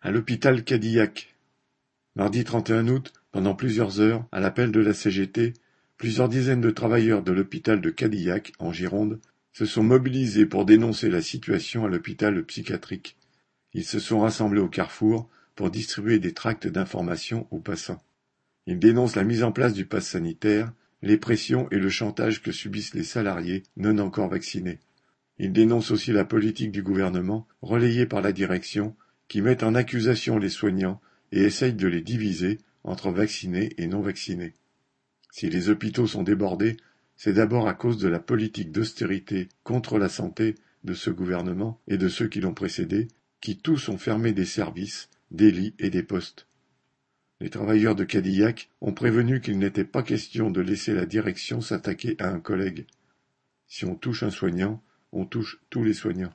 À l'hôpital Cadillac. Mardi 31 août, pendant plusieurs heures, à l'appel de la CGT, plusieurs dizaines de travailleurs de l'hôpital de Cadillac, en Gironde, se sont mobilisés pour dénoncer la situation à l'hôpital psychiatrique. Ils se sont rassemblés au carrefour pour distribuer des tracts d'information aux passants. Ils dénoncent la mise en place du pass sanitaire, les pressions et le chantage que subissent les salariés non encore vaccinés. Ils dénoncent aussi la politique du gouvernement, relayée par la direction, qui met en accusation les soignants et essaye de les diviser entre vaccinés et non vaccinés. Si les hôpitaux sont débordés, c'est d'abord à cause de la politique d'austérité contre la santé de ce gouvernement et de ceux qui l'ont précédé, qui tous ont fermé des services, des lits et des postes. Les travailleurs de Cadillac ont prévenu qu'il n'était pas question de laisser la direction s'attaquer à un collègue. Si on touche un soignant, on touche tous les soignants.